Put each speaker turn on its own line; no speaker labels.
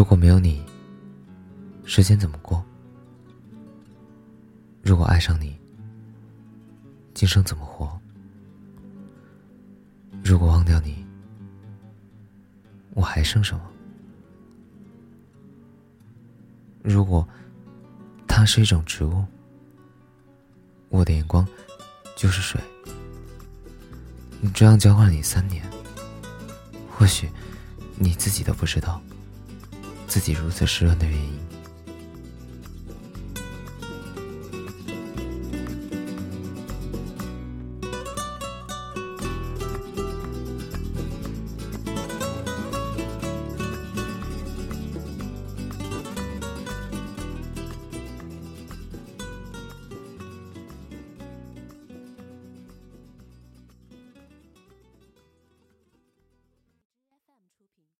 如果没有你，时间怎么过？如果爱上你，今生怎么活？如果忘掉你，我还剩什么？如果它是一种植物，我的眼光就是水。你这样交换你三年，或许你自己都不知道，自己如此湿润的原因。